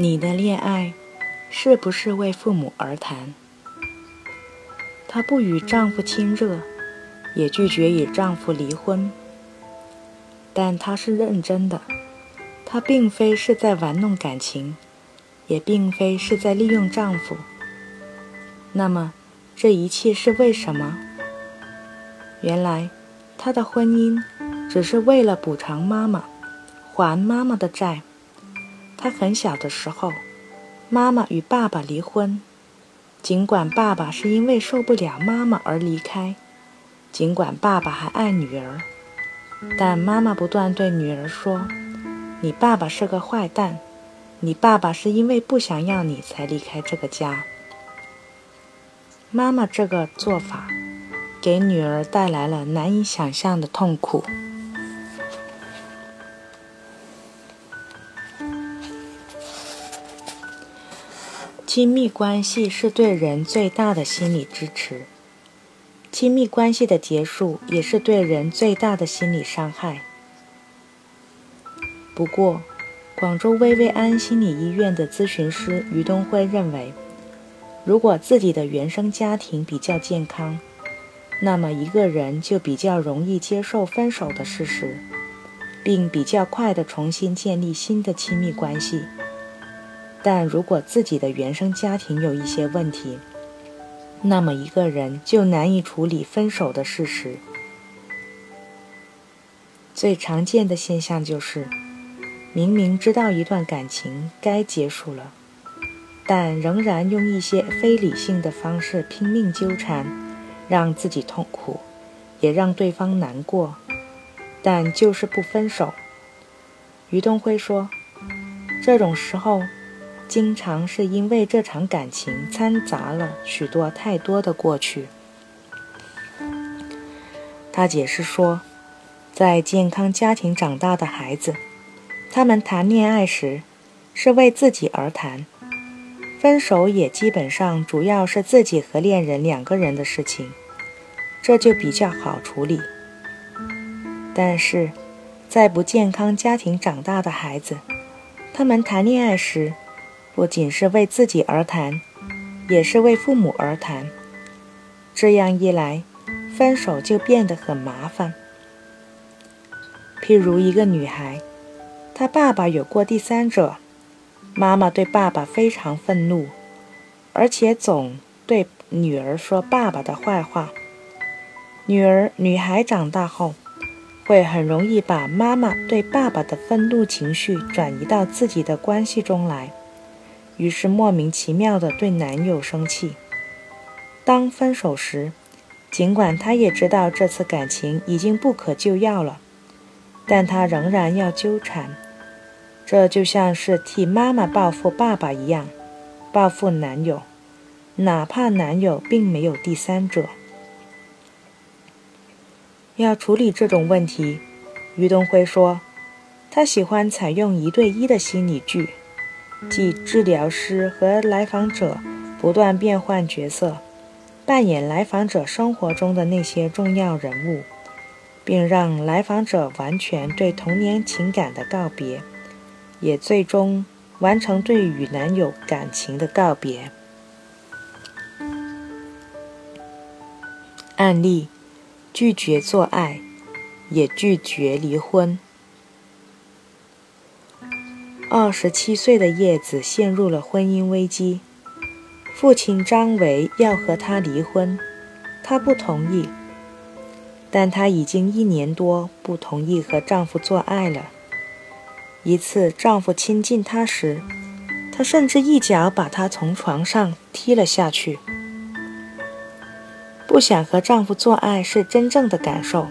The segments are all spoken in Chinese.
你的恋爱是不是为父母而谈？她不与丈夫亲热，也拒绝与丈夫离婚，但她是认真的。她并非是在玩弄感情，也并非是在利用丈夫。那么，这一切是为什么？原来，她的婚姻只是为了补偿妈妈，还妈妈的债。他很小的时候，妈妈与爸爸离婚。尽管爸爸是因为受不了妈妈而离开，尽管爸爸还爱女儿，但妈妈不断对女儿说：“你爸爸是个坏蛋，你爸爸是因为不想要你才离开这个家。”妈妈这个做法给女儿带来了难以想象的痛苦。亲密关系是对人最大的心理支持，亲密关系的结束也是对人最大的心理伤害。不过，广州薇薇安心理医院的咨询师于东辉认为，如果自己的原生家庭比较健康，那么一个人就比较容易接受分手的事实，并比较快地重新建立新的亲密关系。但如果自己的原生家庭有一些问题，那么一个人就难以处理分手的事实。最常见的现象就是，明明知道一段感情该结束了，但仍然用一些非理性的方式拼命纠缠，让自己痛苦，也让对方难过，但就是不分手。于东辉说，这种时候。经常是因为这场感情掺杂了许多太多的过去。他解释说，在健康家庭长大的孩子，他们谈恋爱时是为自己而谈，分手也基本上主要是自己和恋人两个人的事情，这就比较好处理。但是，在不健康家庭长大的孩子，他们谈恋爱时，不仅是为自己而谈，也是为父母而谈。这样一来，分手就变得很麻烦。譬如一个女孩，她爸爸有过第三者，妈妈对爸爸非常愤怒，而且总对女儿说爸爸的坏话。女儿女孩长大后，会很容易把妈妈对爸爸的愤怒情绪转移到自己的关系中来。于是莫名其妙地对男友生气。当分手时，尽管她也知道这次感情已经不可救药了，但她仍然要纠缠。这就像是替妈妈报复爸爸一样，报复男友，哪怕男友并没有第三者。要处理这种问题，于东辉说，他喜欢采用一对一的心理剧。即治疗师和来访者不断变换角色，扮演来访者生活中的那些重要人物，并让来访者完全对童年情感的告别，也最终完成对与男友感情的告别。案例：拒绝做爱，也拒绝离婚。二十七岁的叶子陷入了婚姻危机，父亲张维要和她离婚，她不同意。但她已经一年多不同意和丈夫做爱了。一次，丈夫亲近她时，她甚至一脚把他从床上踢了下去。不想和丈夫做爱是真正的感受，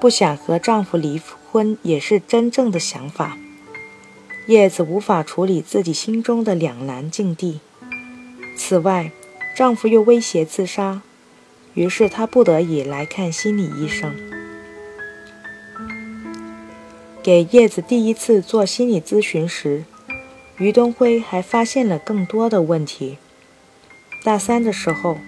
不想和丈夫离婚也是真正的想法。叶子无法处理自己心中的两难境地。此外，丈夫又威胁自杀，于是她不得已来看心理医生。给叶子第一次做心理咨询时，于东辉还发现了更多的问题。大三的时候，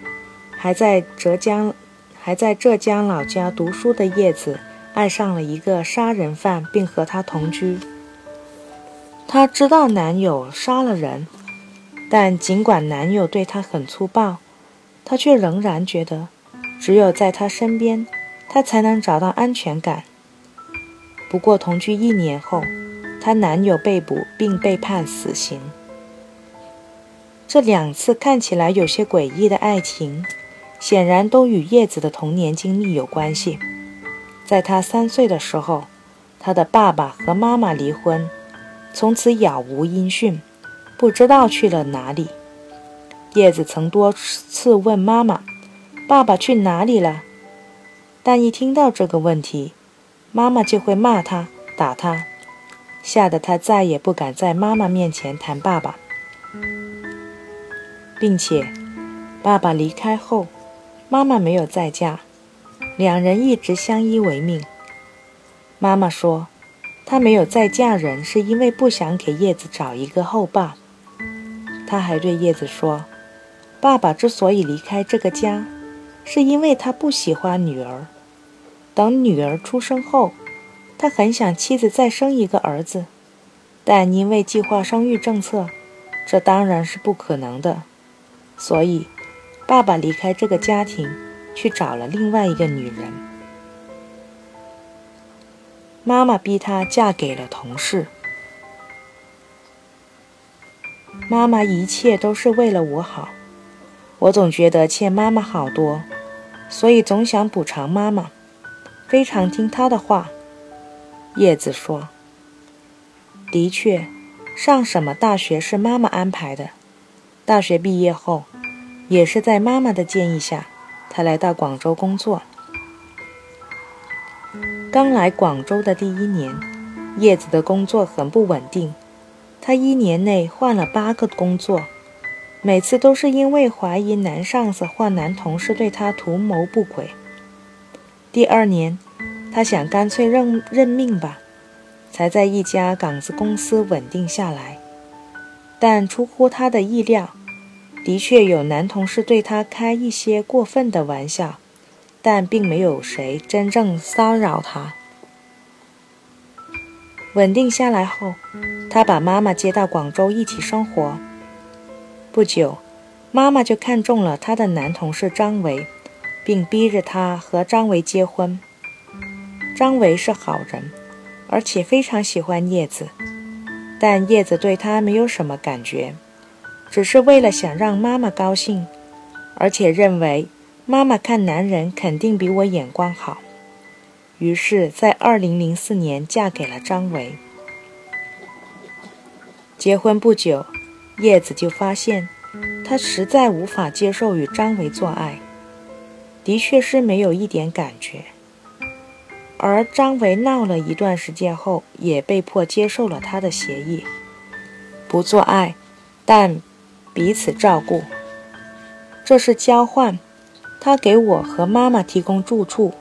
还在浙江还在浙江老家读书的叶子，爱上了一个杀人犯，并和他同居。她知道男友杀了人，但尽管男友对她很粗暴，她却仍然觉得，只有在他身边，她才能找到安全感。不过同居一年后，她男友被捕并被判死刑。这两次看起来有些诡异的爱情，显然都与叶子的童年经历有关系。在她三岁的时候，她的爸爸和妈妈离婚，从此杳无音讯，不知道去了哪里。叶子曾多次问妈妈：“爸爸去哪里了？”但一听到这个问题，妈妈就会骂他、打他，吓得他再也不敢在妈妈面前谈爸爸。并且，爸爸离开后，妈妈没有再嫁，两人一直相依为命。妈妈说，她没有再嫁人，是因为不想给叶子找一个后爸。她还对叶子说，爸爸之所以离开这个家，是因为他不喜欢女儿。等女儿出生后，他很想妻子再生一个儿子，但因为计划生育政策，这当然是不可能的。所以，爸爸离开这个家庭，去找了另外一个女人。妈妈逼她嫁给了同事。妈妈一切都是为了我好，我总觉得欠妈妈好多，所以总想补偿妈妈，非常听她的话。叶子说：“的确，上什么大学是妈妈安排的。大学毕业后。”也是在妈妈的建议下，他来到广州工作。刚来广州的第一年，叶子的工作很不稳定，他一年内换了八个工作，每次都是因为怀疑男上司或男同事对他图谋不轨。第二年，他想干脆认认命吧，才在一家港资公司稳定下来。但出乎他的意料。的确有男同事对他开一些过分的玩笑，但并没有谁真正骚扰他。稳定下来后，他把妈妈接到广州一起生活。不久，妈妈就看中了他的男同事张维，并逼着他和张维结婚。张维是好人，而且非常喜欢叶子，但叶子对他没有什么感觉。只是为了想让妈妈高兴，而且认为妈妈看男人肯定比我眼光好，于是，在二零零四年嫁给了张维。结婚不久，叶子就发现，她实在无法接受与张维做爱，的确是没有一点感觉。而张维闹了一段时间后，也被迫接受了他的协议，不做爱，但。彼此照顾，这是交换。他给我和妈妈提供住处，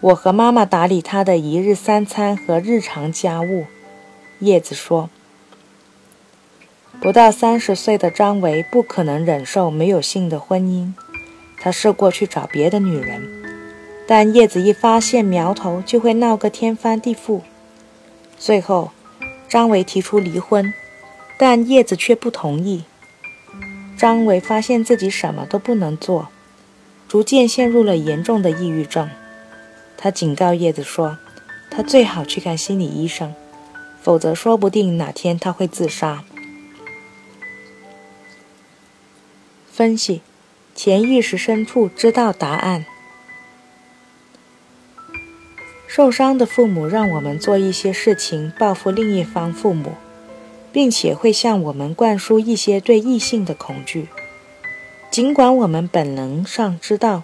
我和妈妈打理他的一日三餐和日常家务。叶子说：“不到三十岁的张维不可能忍受没有性的婚姻，他试过去找别的女人，但叶子一发现苗头就会闹个天翻地覆。最后，张维提出离婚，但叶子却不同意。”张伟发现自己什么都不能做，逐渐陷入了严重的抑郁症。他警告叶子说：“他最好去看心理医生，否则说不定哪天他会自杀。”分析：潜意识深处知道答案。受伤的父母让我们做一些事情报复另一方父母。并且会向我们灌输一些对异性的恐惧，尽管我们本能上知道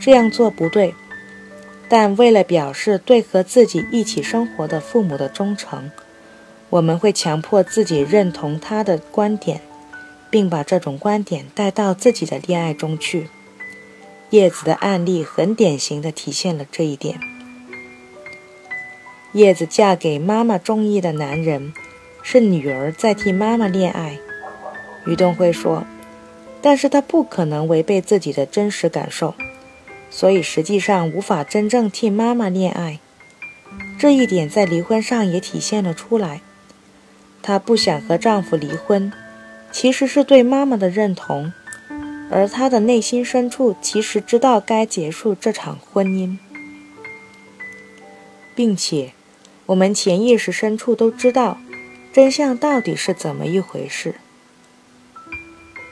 这样做不对，但为了表示对和自己一起生活的父母的忠诚，我们会强迫自己认同他的观点，并把这种观点带到自己的恋爱中去。叶子的案例很典型的体现了这一点。叶子嫁给妈妈中意的男人。是女儿在替妈妈恋爱，于东辉说，但是她不可能违背自己的真实感受，所以实际上无法真正替妈妈恋爱。这一点在离婚上也体现了出来。她不想和丈夫离婚，其实是对妈妈的认同，而她的内心深处其实知道该结束这场婚姻，并且我们潜意识深处都知道真相到底是怎么一回事。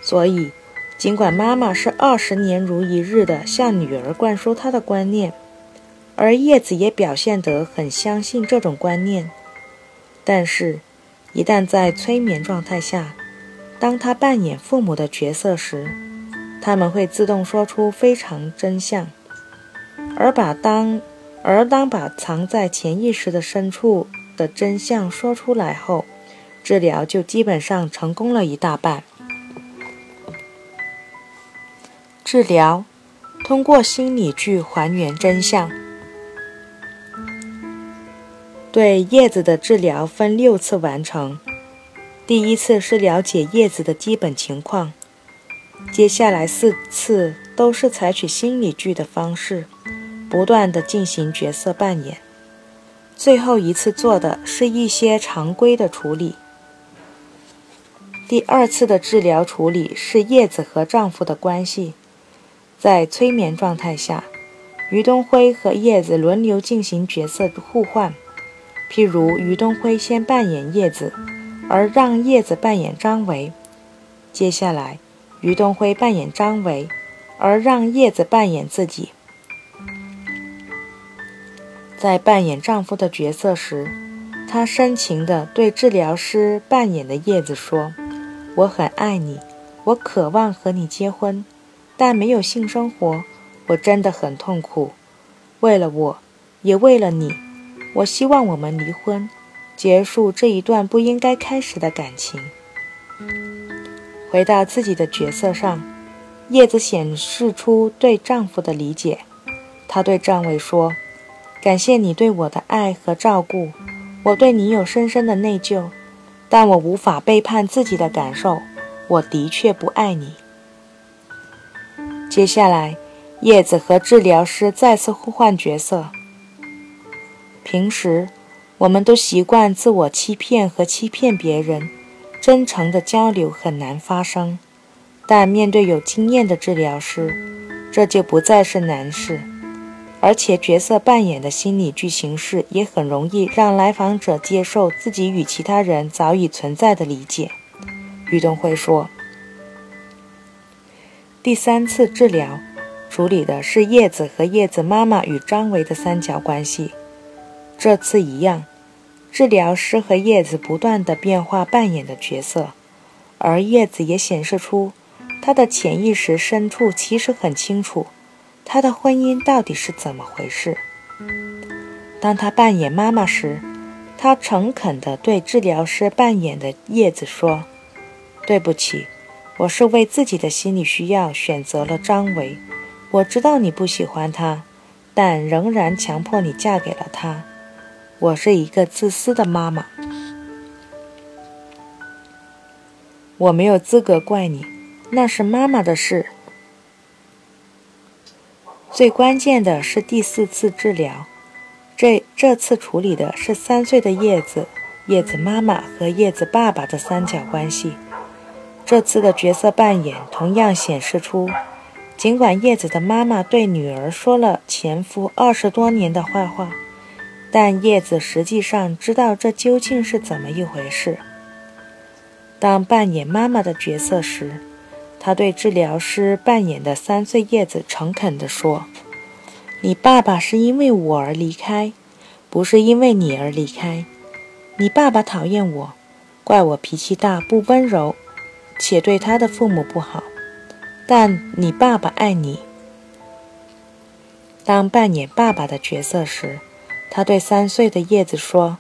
所以，尽管妈妈是二十年如一日的向女儿灌输她的观念，而叶子也表现得很相信这种观念。但是，一旦在催眠状态下，当他扮演父母的角色时，他们会自动说出非常真相，而把当而当把藏在潜意识的深处的真相说出来后，治疗就基本上成功了一大半。治疗通过心理剧还原真相。对叶子的治疗分六次完成。第一次是了解叶子的基本情况，接下来四次都是采取心理剧的方式，不断的进行角色扮演。最后一次做的是一些常规的处理。第二次的治疗处理是叶子和丈夫的关系，在催眠状态下，于东辉和叶子轮流进行角色互换。譬如于东辉先扮演叶子，而让叶子扮演张维；接下来，于东辉扮演张维，而让叶子扮演自己。在扮演丈夫的角色时，他深情地对治疗师扮演的叶子说：“我很爱你，我渴望和你结婚，但没有性生活，我真的很痛苦。为了我，也为了你。”我希望我们离婚，结束这一段不应该开始的感情。回到自己的角色上，叶子显示出对丈夫的理解。她对张伟说：“感谢你对我的爱和照顾，我对你有深深的内疚，但我无法背叛自己的感受。我的确不爱你。”接下来，叶子和治疗师再次互换角色。平时，我们都习惯自我欺骗和欺骗别人，真诚的交流很难发生。但面对有经验的治疗师，这就不再是难事。而且，角色扮演的心理剧形式也很容易让来访者接受自己与其他人早已存在的理解。于东辉说：“第三次治疗处理的是叶子和叶子妈妈与张维的三角关系。”这次一样，治疗师和叶子不断的变化扮演的角色，而叶子也显示出他的潜意识深处其实很清楚，他的婚姻到底是怎么回事。当他扮演妈妈时，他诚恳地对治疗师扮演的叶子说：“对不起，我是为自己的心理需要选择了张维。我知道你不喜欢他，但仍然强迫你嫁给了他。”我是一个自私的妈妈，我没有资格怪你，那是妈妈的事。最关键的是第四次治疗，这这次处理的是三岁的叶子、叶子妈妈和叶子爸爸的三角关系。这次的角色扮演同样显示出，尽管叶子的妈妈对女儿说了前夫二十多年的坏话。但叶子实际上知道这究竟是怎么一回事。当扮演妈妈的角色时，他对治疗师扮演的三岁叶子诚恳地说：“你爸爸是因为我而离开，不是因为你而离开。你爸爸讨厌我，怪我脾气大、不温柔，且对他的父母不好。但你爸爸爱你。”当扮演爸爸的角色时，他对三岁的叶子说：“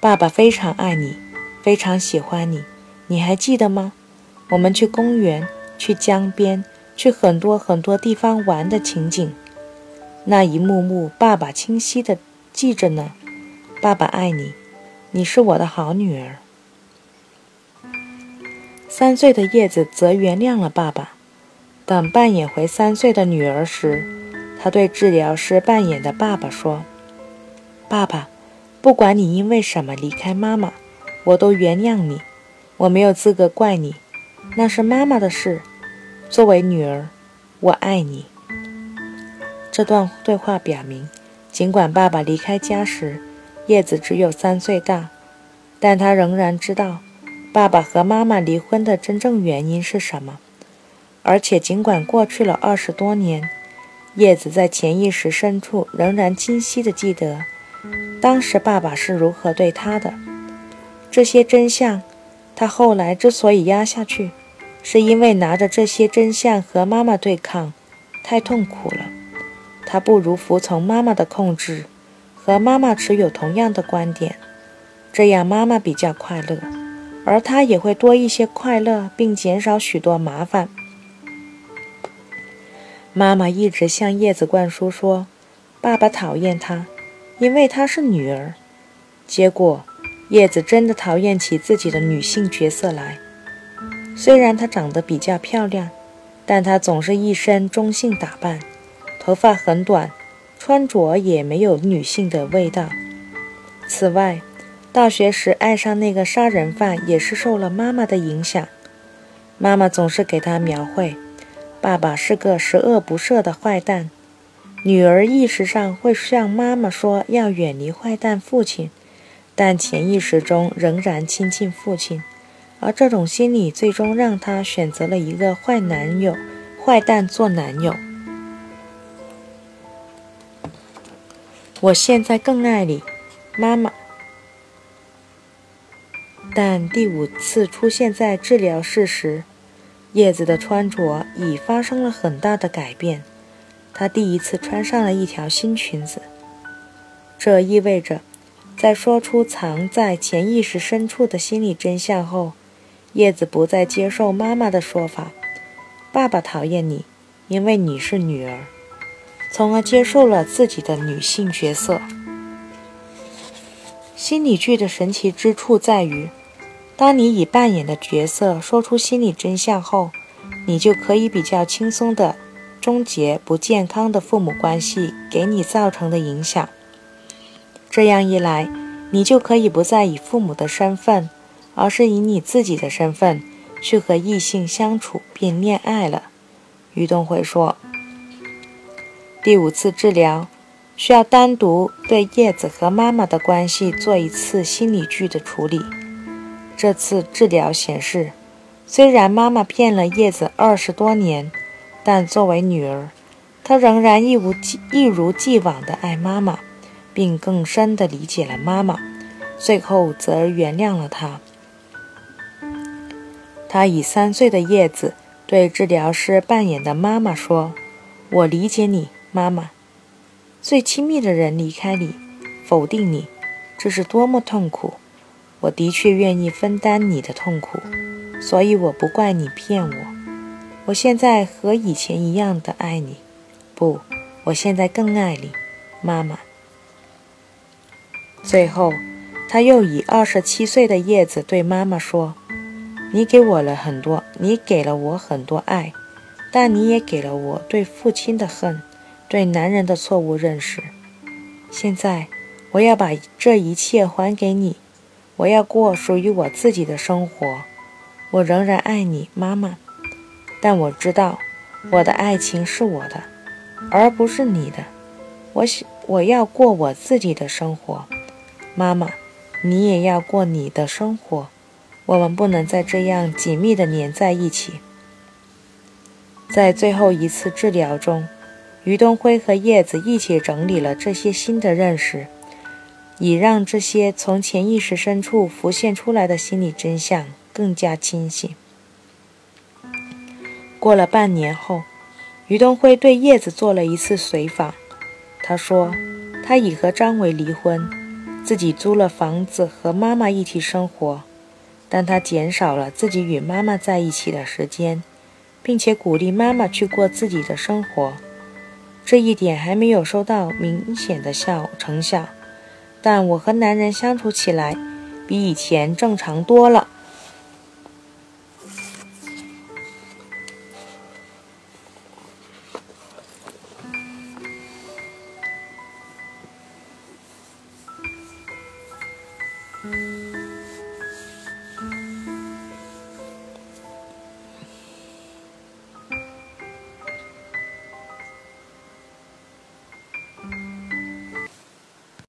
爸爸非常爱你，非常喜欢你。你还记得吗？我们去公园，去江边，去很多很多地方玩的情景，那一幕幕，爸爸清晰地记着呢。爸爸爱你，你是我的好女儿。”三岁的叶子则原谅了爸爸。等扮演回三岁的女儿时，他对治疗师扮演的爸爸说。爸爸，不管你因为什么离开妈妈，我都原谅你，我没有资格怪你，那是妈妈的事。作为女儿，我爱你。”这段对话表明，尽管爸爸离开家时，叶子只有三岁大，但他仍然知道爸爸和妈妈离婚的真正原因是什么。而且，尽管过去了二十多年，叶子在潜意识深处仍然清晰地记得，当时爸爸是如何对他的。这些真相，他后来之所以压下去，是因为拿着这些真相和妈妈对抗，太痛苦了。他不如服从妈妈的控制。和妈妈持有同样的观点，这样妈妈比较快乐，而他也会多一些快乐，并减少许多麻烦。妈妈一直向叶子灌输说，爸爸讨厌她，因为她是女儿。结果，叶子真的讨厌起自己的女性角色来。虽然她长得比较漂亮，但她总是一身中性打扮，头发很短。穿着也没有女性的味道。此外，大学时爱上那个杀人犯也是受了妈妈的影响。妈妈总是给他描绘，爸爸是个十恶不赦的坏蛋。女儿意识上会向妈妈说要远离坏蛋父亲，但潜意识中仍然亲近父亲。而这种心理最终让她选择了一个坏男友、坏蛋做男友。我现在更爱你，妈妈。但第五次出现在治疗室时，叶子的穿着已发生了很大的改变。她第一次穿上了一条新裙子，这意味着，在说出藏在潜意识深处的心理真相后，叶子不再接受妈妈的说法：“爸爸讨厌你，因为你是女儿。”从而接受了自己的女性角色。心理剧的神奇之处在于，当你以扮演的角色说出心理真相后，你就可以比较轻松地终结不健康的父母关系给你造成的影响。这样一来，你就可以不再以父母的身份，而是以你自己的身份去和异性相处并恋爱了。于东辉说。第五次治疗需要单独对叶子和妈妈的关系做一次心理剧的处理。这次治疗显示，虽然妈妈骗了叶子二十多年，但作为女儿，她仍然一无一如既往地爱妈妈，并更深地理解了妈妈，最后则原谅了她。她以三岁的叶子对治疗师扮演的妈妈说：“我理解你。”妈妈，最亲密的人离开你，否定你，这是多么痛苦！我的确愿意分担你的痛苦，所以我不怪你骗我。我现在和以前一样的爱你，不，我现在更爱你，妈妈。最后，他又以二十七岁的叶子对妈妈说：“你给我了很多，你给了我很多爱，但你也给了我对父亲的恨。”对男人的错误认识。现在，我要把这一切还给你。我要过属于我自己的生活。我仍然爱你，妈妈。但我知道，我的爱情是我的，而不是你的。我想，我要过我自己的生活。妈妈，你也要过你的生活。我们不能再这样紧密地粘在一起。在最后一次治疗中。于东辉和叶子一起整理了这些新的认识，以让这些从潜意识深处浮现出来的心理真相更加清晰。过了半年后，于东辉对叶子做了一次随访。他说，他已和张伟离婚，自己租了房子和妈妈一起生活，但他减少了自己与妈妈在一起的时间，并且鼓励妈妈去过自己的生活。这一点还没有收到明显的效成效，但我和男人相处起来比以前正常多了。